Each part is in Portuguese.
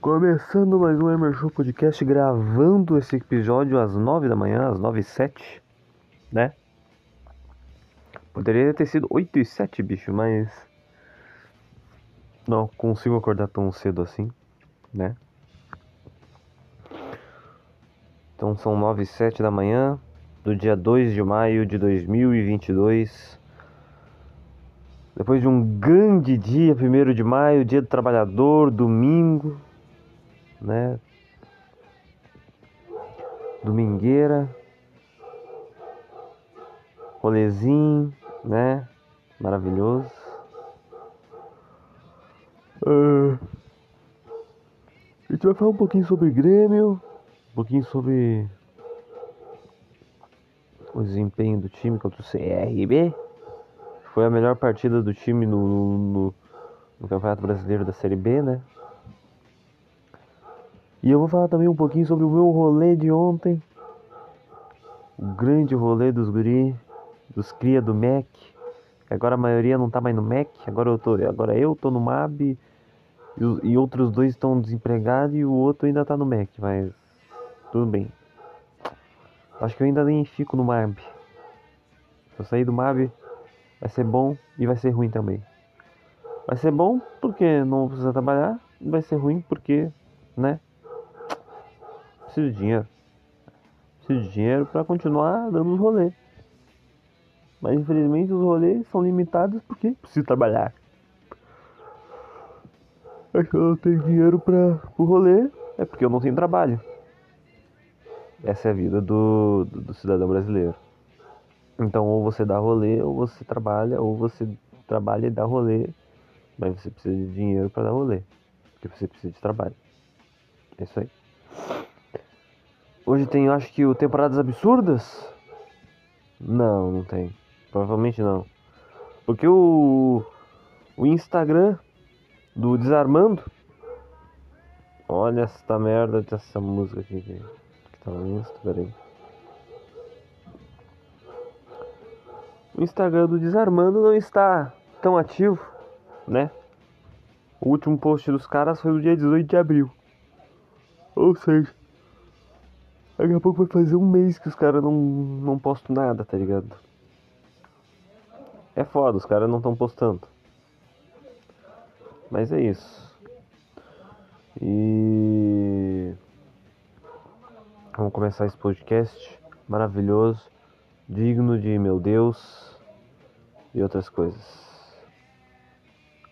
Começando mais um Emer Show Podcast, gravando esse episódio às 9 da manhã, às 9 e 7, né? Poderia ter sido 8 e 7, bicho, mas. Não consigo acordar tão cedo assim, né? Então são 9 e 7 da manhã do dia 2 de maio de 2022. Depois de um grande dia, 1 de maio, dia do trabalhador, domingo né? Domingueira, rolezinho, né? Maravilhoso. Uh, a gente vai falar um pouquinho sobre Grêmio, um pouquinho sobre o desempenho do time contra o CRB. Foi a melhor partida do time no, no, no Campeonato Brasileiro da Série B, né? E eu vou falar também um pouquinho sobre o meu rolê de ontem. O grande rolê dos guri, dos cria do Mac. Agora a maioria não tá mais no Mac, agora eu tô, agora eu tô no MAB e, e outros dois estão desempregados e o outro ainda tá no Mac, mas tudo bem. Acho que eu ainda nem fico no MAB. Se eu sair do MAB, vai ser bom e vai ser ruim também. Vai ser bom porque não precisa trabalhar, vai ser ruim porque, né? Preciso de dinheiro. Preciso de dinheiro para continuar dando os rolês. Mas infelizmente os rolês são limitados porque preciso trabalhar. É que eu não tenho dinheiro para o rolê, é porque eu não tenho trabalho. Essa é a vida do, do, do cidadão brasileiro. Então ou você dá rolê, ou você trabalha, ou você trabalha e dá rolê. Mas você precisa de dinheiro para dar rolê. Porque você precisa de trabalho. É isso aí. Hoje tem, acho que o Temporadas Absurdas? Não, não tem. Provavelmente não. Porque o, o Instagram do Desarmando. Olha essa merda dessa música aqui que, que tá no Insta, peraí. O Instagram do Desarmando não está tão ativo, né? O último post dos caras foi no dia 18 de abril. Ou seja, Daqui a pouco vai fazer um mês que os caras não, não postam nada, tá ligado? É foda, os caras não estão postando. Mas é isso. E. Vamos começar esse podcast maravilhoso, digno de meu Deus e outras coisas.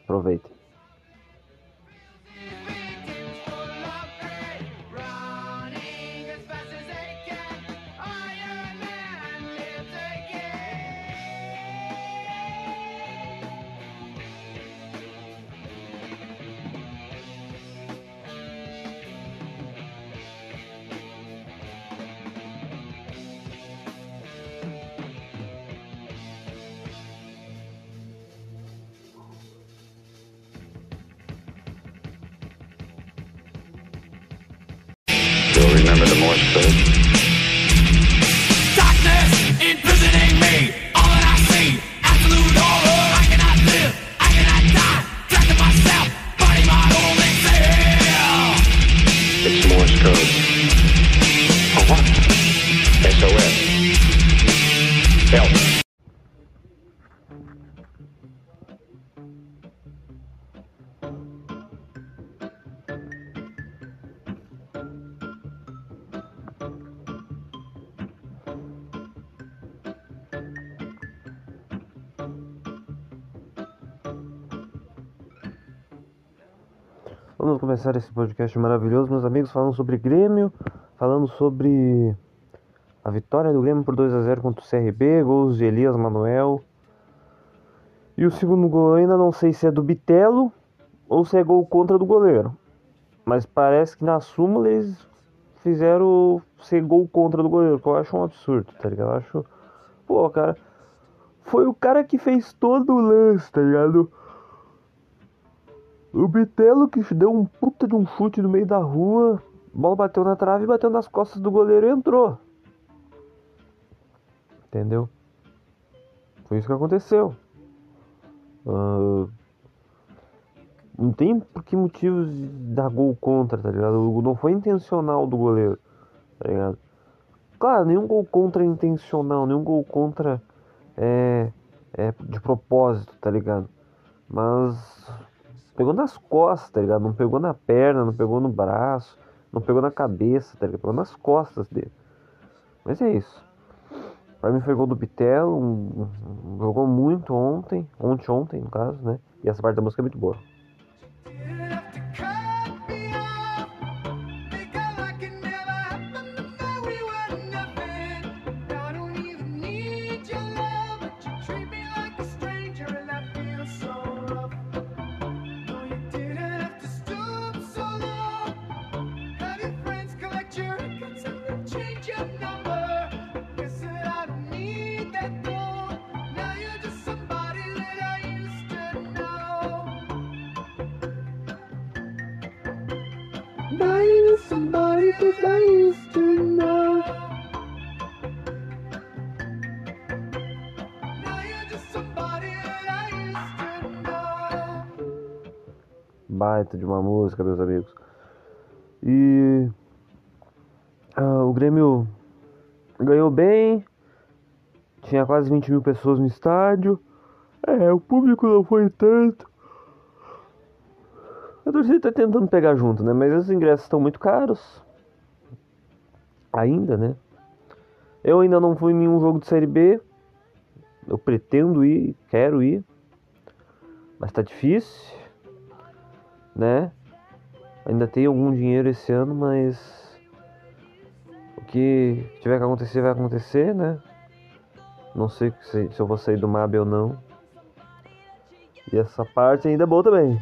Aproveitem. Remember the Morse code? Vamos começar esse podcast maravilhoso, meus amigos, falando sobre Grêmio, falando sobre a vitória do Grêmio por 2 a 0 contra o CRB, gols de Elias Manuel. E o segundo gol ainda não sei se é do Bitelo ou se é gol contra do goleiro. Mas parece que na súmula eles fizeram ser gol contra do goleiro, que eu acho um absurdo, tá ligado? Eu acho. Pô, cara. Foi o cara que fez todo o lance, tá ligado? O Bitelo que deu um puta de um chute no meio da rua. A bola bateu na trave, bateu nas costas do goleiro e entrou. Entendeu? Foi isso que aconteceu. Ah, não tem por que motivos dar gol contra, tá ligado? Não foi intencional do goleiro, tá ligado? Claro, nenhum gol contra é intencional, nenhum gol contra é, é de propósito, tá ligado? Mas pegou nas costas, tá ligado? Não pegou na perna, não pegou no braço, não pegou na cabeça, tá ligado? Pegou nas costas dele. Mas é isso. Pra mim foi gol do Bitelo, um, um- jogou muito ontem, ontem, ontem no caso, né? E essa parte da música é muito boa. Baita de uma música, meus amigos. E ah, o Grêmio ganhou bem. Tinha quase 20 mil pessoas no estádio. É, o público não foi tanto. A torcida tá tentando pegar junto, né? Mas os ingressos estão muito caros. Ainda, né? Eu ainda não fui em nenhum jogo de Série B. Eu pretendo ir, quero ir. Mas tá difícil né? Ainda tem algum dinheiro esse ano, mas o que tiver que acontecer vai acontecer, né? Não sei se, eu vou sair do MAB ou não. E essa parte ainda é boa também.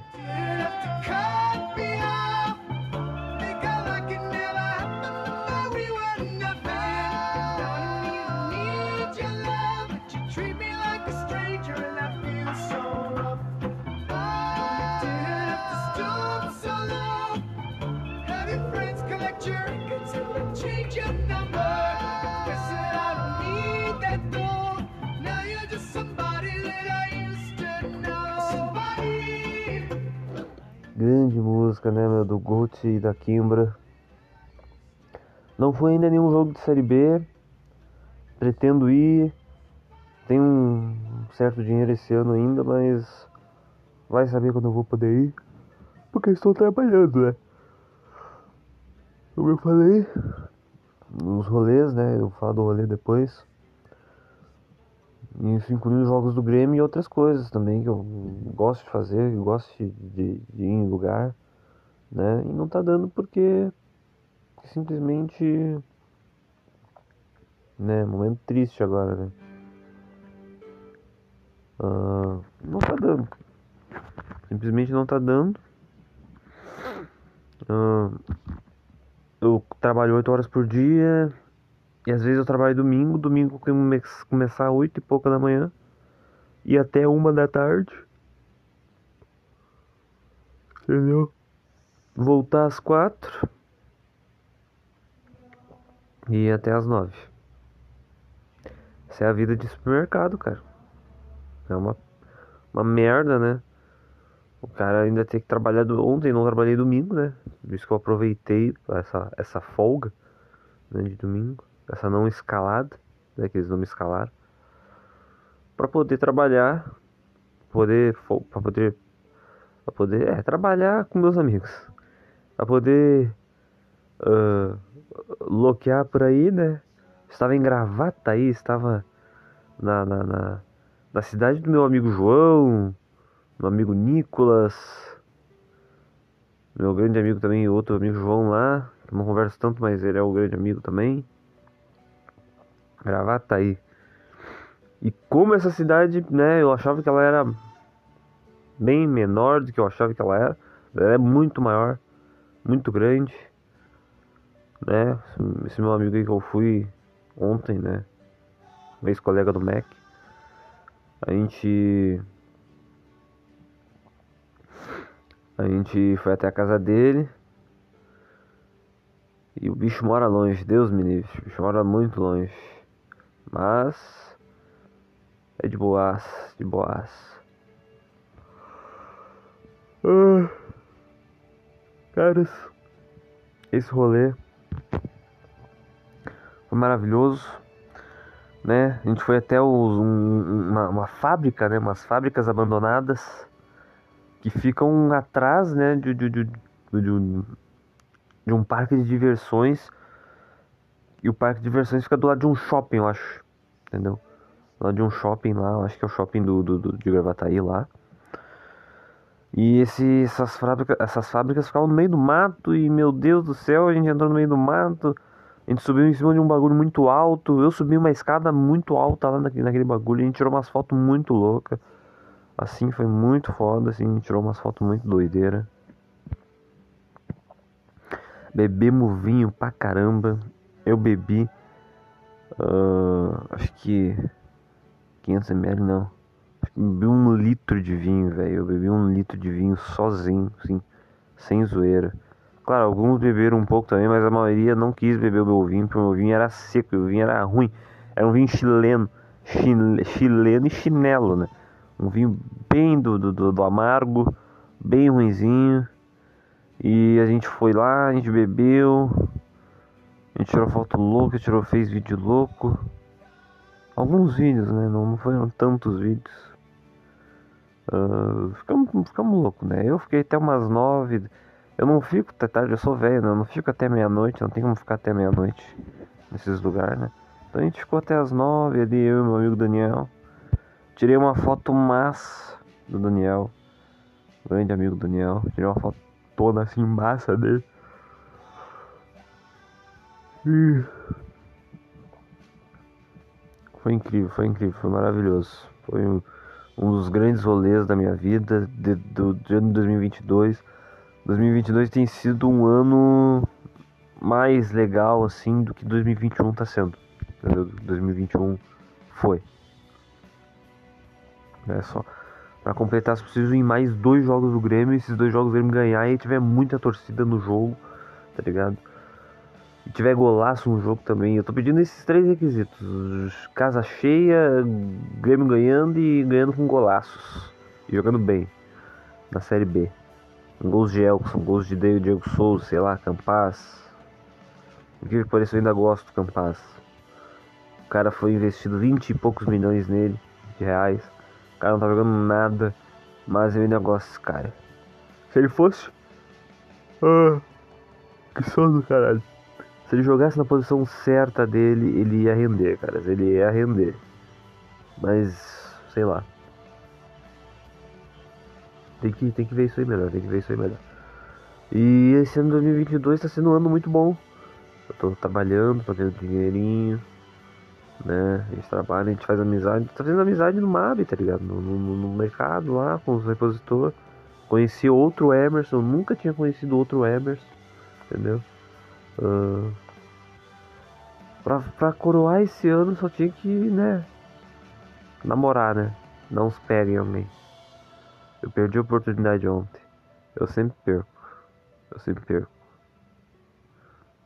Grande música, né, meu? Do Gucci e da Kimbra. Não foi ainda nenhum jogo de Série B. Pretendo ir. Tenho um certo dinheiro esse ano ainda, mas vai saber quando eu vou poder ir. Porque estou trabalhando, né? Como eu falei, nos rolês, né? Eu falar do rolê depois. Isso incluindo jogos do Grêmio e outras coisas também que eu gosto de fazer, eu gosto de, de- de ir em lugar, né? E não tá dando porque simplesmente, né? Momento triste agora, né? Ah, não tá dando. Simplesmente não tá dando. Ah, eu trabalho 8 horas por dia. E às vezes eu trabalho domingo. Domingo começar às 8 e pouca da manhã. E até uma da tarde. Entendeu? Voltar às 4. E ir até às 9. Essa é a vida de supermercado, cara. É uma, uma merda, né? O cara ainda tem que trabalhar do... ontem, não trabalhei domingo, né? Por isso que eu aproveitei essa, essa folga né, de domingo, essa não escalada, né? Que eles não me escalaram, pra poder trabalhar, poder, pra poder, pra poder, é, trabalhar com meus amigos, pra poder ah, loquear por aí, né? Estava em Gravataí, estava na, na, na, na cidade do meu amigo João, meu amigo Nicolas, Meu grande amigo também, outro amigo João lá. Não converso tanto, mas ele é o grande amigo também. Gravataí. E como essa cidade, né, eu achava que ela era bem menor do que eu achava que ela era. Ela é muito maior, muito grande, né? Esse meu amigo aí que eu fui ontem, né? Ex-colega do Mac. A gente. A gente foi até a casa dele. E o bicho mora longe, Deus me livre. O bicho mora muito longe. Mas. É de boas, de boas. Ah, caras, esse rolê foi maravilhoso, né? A gente foi até os- um- uma, uma fábrica, né? Umas fábricas abandonadas que ficam atrás, né? De, de, de, de de um parque de diversões. E o parque de diversões fica do lado de um shopping, eu acho. Entendeu? Do lado de um shopping lá, acho que é o shopping do, do, do- de Gravataí lá. E esse, essas, fábricas, essas fábricas ficavam no meio do mato e, meu Deus do céu, a gente entrou no meio do mato. A gente subiu em cima de um bagulho muito alto. Eu subi uma escada muito alta lá naquele, naquele bagulho. A gente tirou umas fotos muito loucas. Assim, foi muito foda. Assim, a gente tirou umas fotos muito doideira. Bebemos vinho pra caramba. Eu bebi. ah, acho que 500ml não. Acho que bebi um litro de vinho, velho. Eu bebi um litro de vinho sozinho, assim, sem zoeira. Claro, alguns beberam um pouco também, mas a maioria não quis beber o meu vinho, porque o meu vinho era seco, o vinho era ruim. Era um vinho chileno, chile- chileno e chinelo, né? Um vinho bem do, do- do amargo, bem ruinzinho. E a gente foi lá, a gente bebeu, a gente tirou foto louca, tirou, fez vídeo louco. Alguns vídeos, né? Não, não foram tantos vídeos. Ah, ficamos, ficamos loucos, né? Eu fiquei até umas nove. Eu não fico até tarde, eu sou velho, né? Eu não fico até meia-noite, não tem como ficar até meia-noite nesses lugares, né? Então a gente ficou até as nove ali, eu e meu amigo Daniel. Tirei uma foto massa do Daniel. Grande amigo Daniel. Tirei uma foto toda assim massa dele. Foi incrível, foi incrível, foi maravilhoso. Foi um, um dos grandes rolês da minha vida de, do, de ano 2022. 2022 tem sido um ano mais legal assim do que 2021 tá sendo. Entendeu? 2021 foi. É só para completar, se preciso em mais dois jogos do Grêmio, esses dois jogos do Grêmio ganhar e tiver muita torcida no jogo, tá ligado? E tiver golaço no jogo também. Eu tô pedindo esses três requisitos: casa cheia, Grêmio ganhando e ganhando com golaços. E jogando bem na Série B. Gols de Elkson, gols de Diego Souza, sei lá, Campaz. O que pareça, eu ainda gosto do Campaz. O cara foi investido 20 e poucos milhões nele, de reais. O cara não tá jogando nada, mas eu ainda gosto desse cara. Se ele fosse. Ah, que sono caralho. Se ele jogasse na posição certa dele, ele ia render, cara. Ele ia render. Mas, sei lá. Tem que, tem que ver isso aí melhor, tem que ver isso aí melhor. E esse ano 2022 tá sendo um ano muito bom. Eu tô trabalhando, fazendo dinheirinho, né? A gente trabalha, a gente faz amizade. Tá fazendo amizade no MAB, tá ligado? No, no, no mercado lá, com os repositores. Conheci outro Emerson, nunca tinha conhecido outro Emerson, entendeu? Ah, pra, pra coroar esse ano só tinha que, né? Namorar, né? Não os peguem alguém. Eu perdi a oportunidade ontem. Eu sempre perco. Eu sempre perco.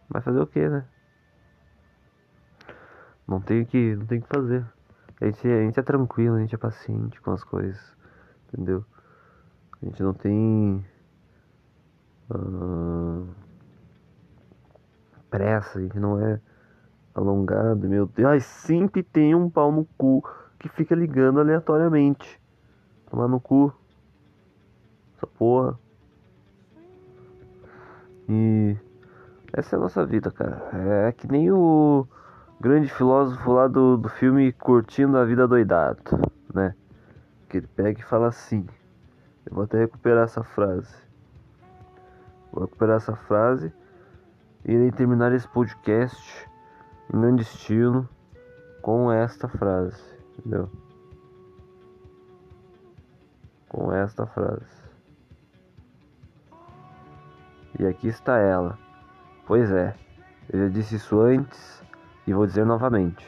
Mas fazer o que, né? Não tem que, não tem que fazer. A gente, a gente é tranquilo, a gente é paciente com as coisas. Entendeu? A gente não tem. ah, pressa, gente não é alongado, meu Deus. Ai, sempre tem um pau no cu que fica ligando aleatoriamente. Tomar no cu. Essa porra. E essa é a nossa vida, cara. É que nem o grande filósofo lá do, do filme Curtindo a Vida Doidado, né? Que ele pega e fala assim. Eu vou até recuperar essa frase. Vou recuperar essa frase irei terminar esse podcast em grande estilo com esta frase, entendeu? Com esta frase. E aqui está ela. Pois é, eu já disse isso antes e vou dizer novamente.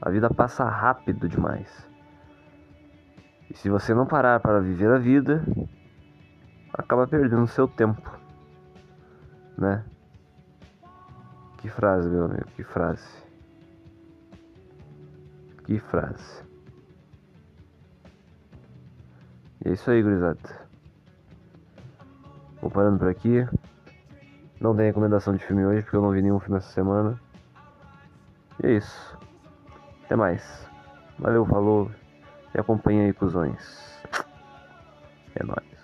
A vida passa rápido demais. E se você não parar para viver a vida, acaba perdendo seu tempo, né? Que frase, meu amigo, que frase. Que frase. E é isso aí, gurizada. Vou parando por aqui. Não tem recomendação de filme hoje, porque eu não vi nenhum filme essa semana. E é isso. Até mais. Valeu, falou. E acompanha aí, cuzões. É nóis.